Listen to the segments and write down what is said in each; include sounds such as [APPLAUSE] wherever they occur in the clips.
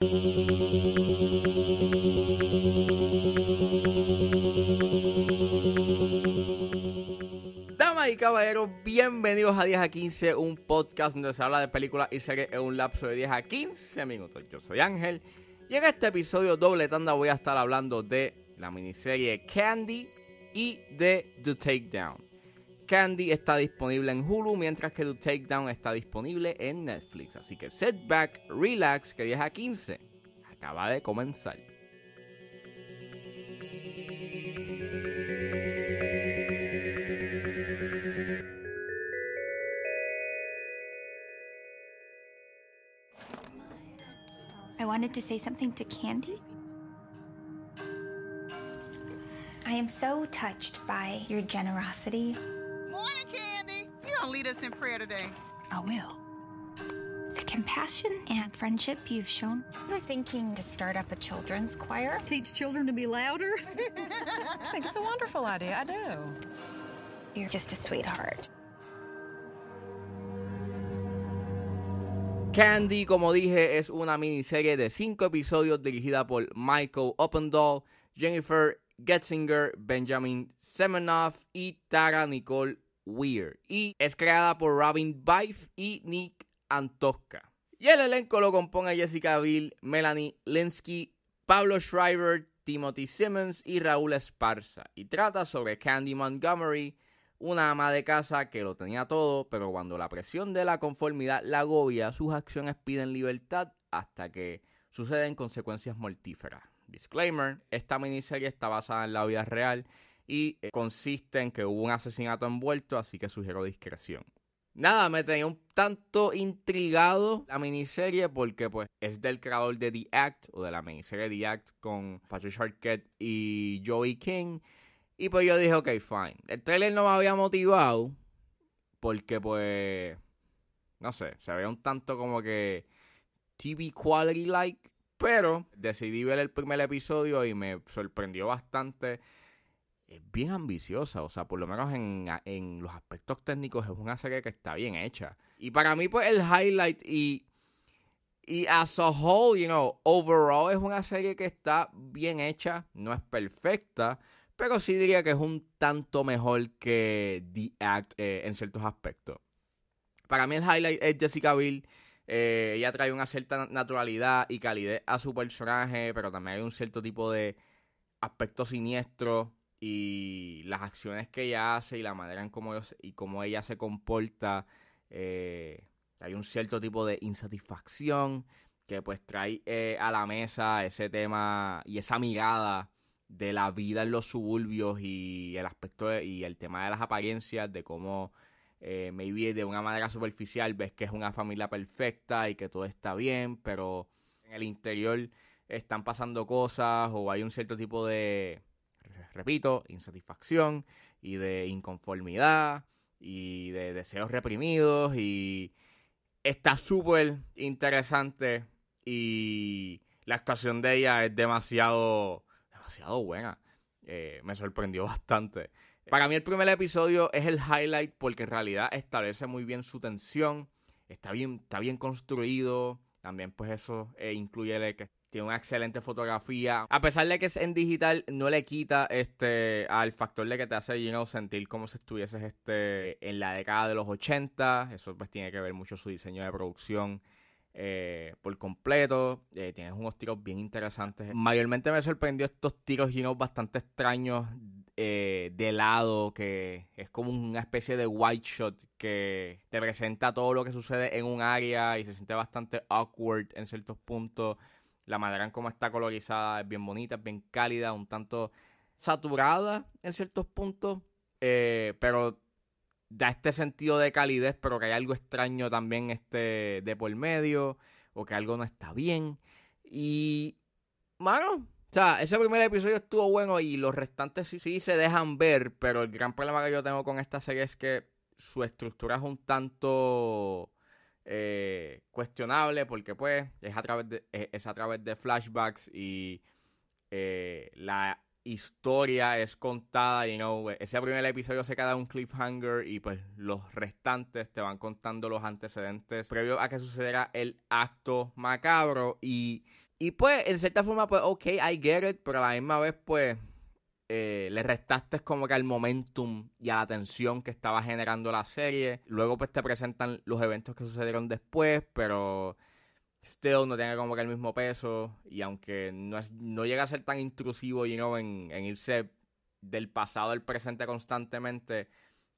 Damas y caballeros, bienvenidos a 10 a 15, un podcast donde se habla de películas y series en un lapso de 10 a 15 minutos. Yo soy Ángel y en este episodio doble tanda voy a estar hablando de la miniserie Candy y de The Takedown. Candy está disponible en Hulu, mientras que The Takedown está disponible en Netflix. Así que set back, relax, que 10 a 15 acaba de comenzar. I wanted to say something to Candy. I am so touched by your generosity. Us in prayer today. I will. The compassion and friendship you've shown. I was thinking to start up a children's choir. Teach children to be louder? [LAUGHS] I think it's a wonderful idea. I do. You're just a sweetheart. Candy, como dije, es una miniserie de cinco episodios dirigida por Michael Oppendahl, Jennifer Getzinger, Benjamin Semenoff y Tara Nicole Weir. Y es creada por Robin Bife y Nick Antosca. Y el elenco lo compone Jessica Biel, Melanie Linsky, Pablo Schreiber, Timothy Simmons y Raúl Esparza. Y trata sobre Candy Montgomery, una ama de casa que lo tenía todo, pero cuando la presión de la conformidad la agobia, sus acciones piden libertad hasta que suceden consecuencias mortíferas. Disclaimer, esta miniserie está basada en la vida real y eh, consiste en que hubo un asesinato envuelto, así que sugiero discreción. Nada, me tenía un tanto intrigado la miniserie porque pues es del creador de The Act o de la miniserie The Act con Patricia Arquette y Joey King. Y pues yo dije, ok, fine. El trailer no me había motivado porque pues, no sé, se veía un tanto como que TV quality like. Pero decidí ver el primer episodio y me sorprendió bastante. Es bien ambiciosa, o sea, por lo menos en, en, los aspectos técnicos es una serie que está bien hecha. Y para mí, pues, el highlight y, y as a whole, you know, overall es una serie que está bien hecha, no es perfecta, pero sí diría que es un tanto mejor que The Act eh, en ciertos aspectos. Para mí el highlight es Jessica Biel. Eh, ella trae una cierta naturalidad y calidez a su personaje, pero también hay un cierto tipo de aspecto siniestro y las acciones que ella hace y la manera en cómo, y cómo ella se comporta. Eh, hay un cierto tipo de insatisfacción que pues trae eh, a la mesa ese tema y esa mirada de la vida en los suburbios y el aspecto y el tema de las apariencias, de cómo eh, maybe de una manera superficial ves que es una familia perfecta y que todo está bien, pero en el interior están pasando cosas o hay un cierto tipo de, repito, insatisfacción y de inconformidad y de deseos reprimidos y está súper interesante y la actuación de ella es demasiado, demasiado buena. Eh, me sorprendió bastante. Para mí el primer episodio es el highlight porque en realidad establece muy bien su tensión, está bien, está bien construido, también pues eso eh, incluye el que tiene una excelente fotografía. A pesar de que es en digital, no le quita este al factor de que te hace you know, sentir como si estuvieses este, en la década de los 80. Eso pues tiene que ver mucho su diseño de producción. Eh, por completo. Eh, tienes unos tiros bien interesantes. Mayormente me sorprendió estos tiros you know, bastante extraños eh, de lado, que es como una especie de white shot que te presenta todo lo que sucede en un área y se siente bastante awkward en ciertos puntos. La manera en cómo está colorizada es bien bonita, es bien cálida, un tanto saturada en ciertos puntos, eh, pero da este sentido de calidez, pero que hay algo extraño también este de por medio, o que algo no está bien. Y, mano, o sea, ese primer episodio estuvo bueno y los restantes sí, sí se dejan ver, pero el gran problema que yo tengo con esta serie es que su estructura es un tanto eh, cuestionable porque pues es a través de, es a través de flashbacks y eh, la historia es contada, you know, ese primer episodio se queda un cliffhanger y pues los restantes te van contando los antecedentes previo a que sucediera el acto macabro y Y pues, en cierta forma, pues, ok, I get it, pero a la misma vez, pues, eh, le restaste como que al momentum y a la tensión que estaba generando la serie. Luego, pues, te presentan los eventos que sucedieron después, pero still no tiene como que el mismo peso. Y aunque no, es, no llega a ser tan intrusivo, you know, en, irse del pasado al presente constantemente,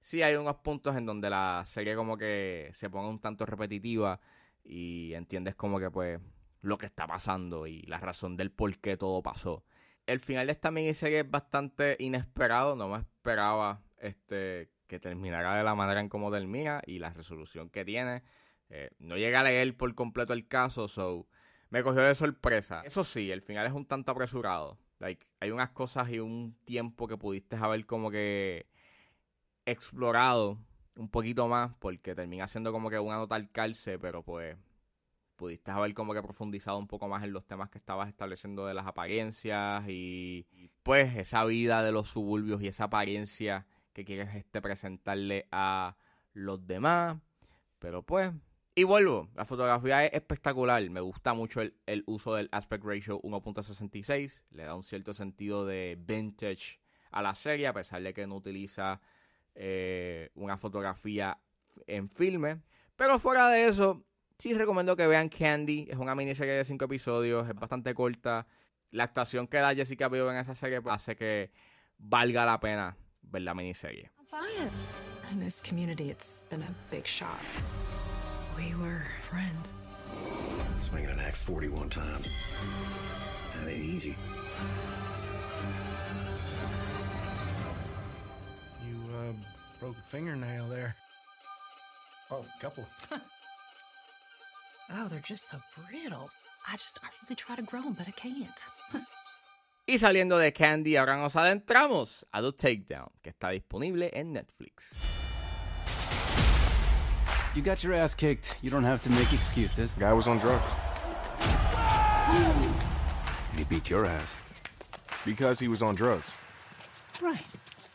sí hay unos puntos en donde la serie como que se pone un tanto repetitiva y entiendes como que pues lo que está pasando y la razón del por qué todo pasó. El final de esta miniserie es bastante inesperado, no me esperaba este que terminara de la manera en cómo termina y la resolución que tiene. Eh, no llega a leer por completo el caso, so me cogió de sorpresa. Eso sí, el final es un tanto apresurado. Like, hay unas cosas y un tiempo que pudiste haber como que explorado un poquito más, porque termina siendo como que una nota al calce, pero pues pudiste haber como que profundizado un poco más en los temas que estabas estableciendo de las apariencias y, pues esa vida de los suburbios y esa apariencia que quieres este presentarle a los demás. Pero pues, y vuelvo, la fotografía es espectacular, me gusta mucho el, uso del aspect ratio 1.66, le da un cierto sentido de vintage a la serie, a pesar de que no utiliza eh, una fotografía en filme. Pero fuera de eso, sí recomiendo que vean Candy. Es una miniserie de 5 episodios, es bastante corta. La actuación que da Jessica Biel en esa serie hace que valga la pena ver la miniserie. In this community, it's been a big shock. We were friends. Swinging an axe 41 times. That ain't easy. You uh, broke a fingernail there. Oh, couple. [LAUGHS] Oh, they're just so brittle. I just, I really try to grow them, but I can't. [LAUGHS] Y saliendo de Candy, ahora nos adentramos a The Takedown, que está disponible en Netflix. You got your ass kicked. You don't have to make excuses. Guy was on drugs. He beat your ass. Because he was on drugs. Right.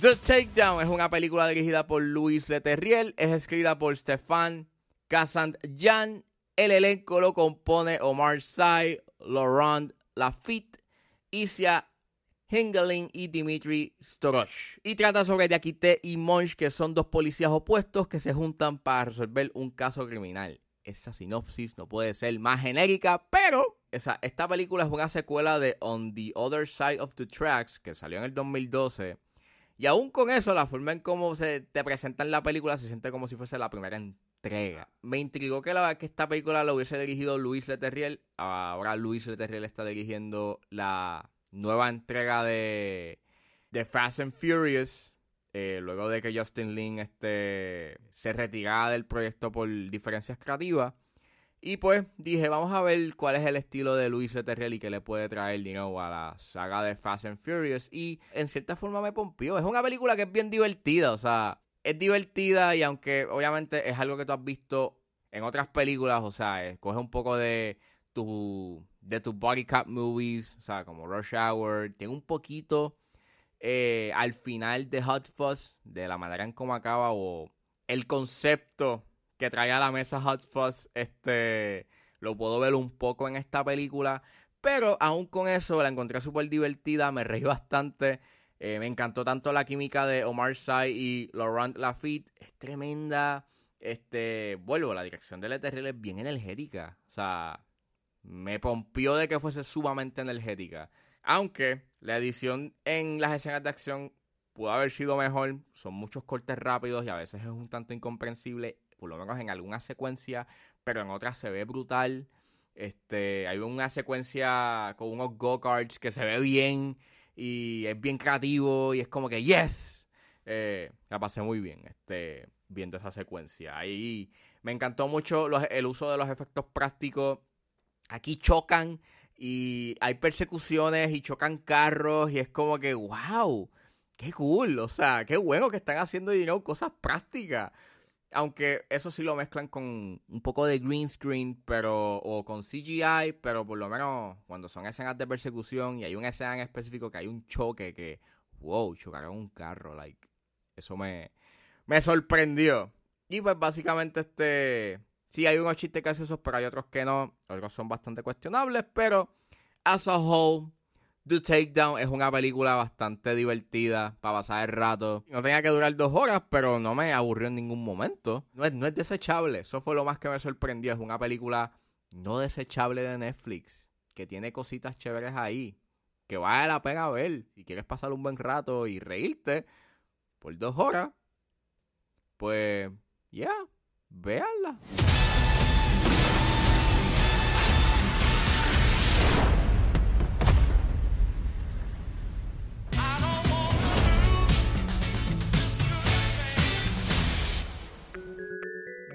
The Takedown es una película dirigida por Luis Leterriel, es escrita por Stefan Kazantjan. El elenco lo compone Omar Sy, Laurent Lafitte, Isia Hingeling y Dimitri Storosh. Y trata sobre Diakite y Monch, que son dos policías opuestos que se juntan para resolver un caso criminal. Esa sinopsis no puede ser más genérica, pero esta película es una secuela de On the Other Side of the Tracks, que salió en el 2012. Y aún con eso, la forma en cómo se te presentan la película se siente como si fuese la primera Me intrigó que, la, que esta película la hubiese dirigido Luis Leterriel. Ahora Luis Leterriel está dirigiendo la nueva entrega de, de Fast and Furious. eh, luego de que Justin Lin este, se retirara del proyecto por diferencias creativas. Y pues dije, vamos a ver cuál es el estilo de Luis Leterriel y qué le puede traer you know, a la saga de Fast and Furious. Y en cierta forma me pompió. Es una película que es bien divertida, o sea, es divertida y aunque obviamente es algo que tú has visto en otras películas, o sea, eh, coge un poco de tu de tus body cap movies, o sea, como Rush Hour, tiene un poquito eh, al final de Hot Fuzz, de la manera en cómo acaba o el concepto que trae a la mesa Hot Fuzz, este, lo puedo ver un poco en esta película, pero aún con eso la encontré súper divertida, me reí bastante, eh, me encantó tanto la química de Omar Sy y Laurent Lafitte, es tremenda, este, vuelvo, la dirección de Leterriel es bien energética, o sea, me pompió de que fuese sumamente energética. Aunque la edición en las escenas de acción pudo haber sido mejor, son muchos cortes rápidos y a veces es un tanto incomprensible, por lo menos en alguna secuencia, pero en otras se ve brutal. Este, hay una secuencia con unos go-karts que se ve bien y es bien creativo y es como que yes. Eh, la pasé muy bien este, viendo esa secuencia. Ahí me encantó mucho el uso de los efectos prácticos. Aquí chocan y hay persecuciones y chocan carros y es como que wow, qué cool, o sea, qué bueno que están haciendo you know, cosas prácticas. Aunque eso sí lo mezclan con un poco de green screen, pero o con CGI, pero por lo menos cuando son escenas de persecución y hay una escena en específico que hay un choque que wow, chocaron un carro, like eso me me sorprendió. Y pues básicamente este sí hay unos chistes graciosos, pero hay otros que no, otros son bastante cuestionables, pero as a whole, The Takedown es una película bastante divertida para pasar el rato. No tenía que durar dos horas, pero no me aburrió en ningún momento. No es, no es desechable, eso fue lo más que me sorprendió. Es una película no desechable de Netflix, que tiene cositas chéveres ahí, que vale la pena ver. Si quieres pasar un buen rato y reírte por dos horas, pues, ya, yeah, véanla.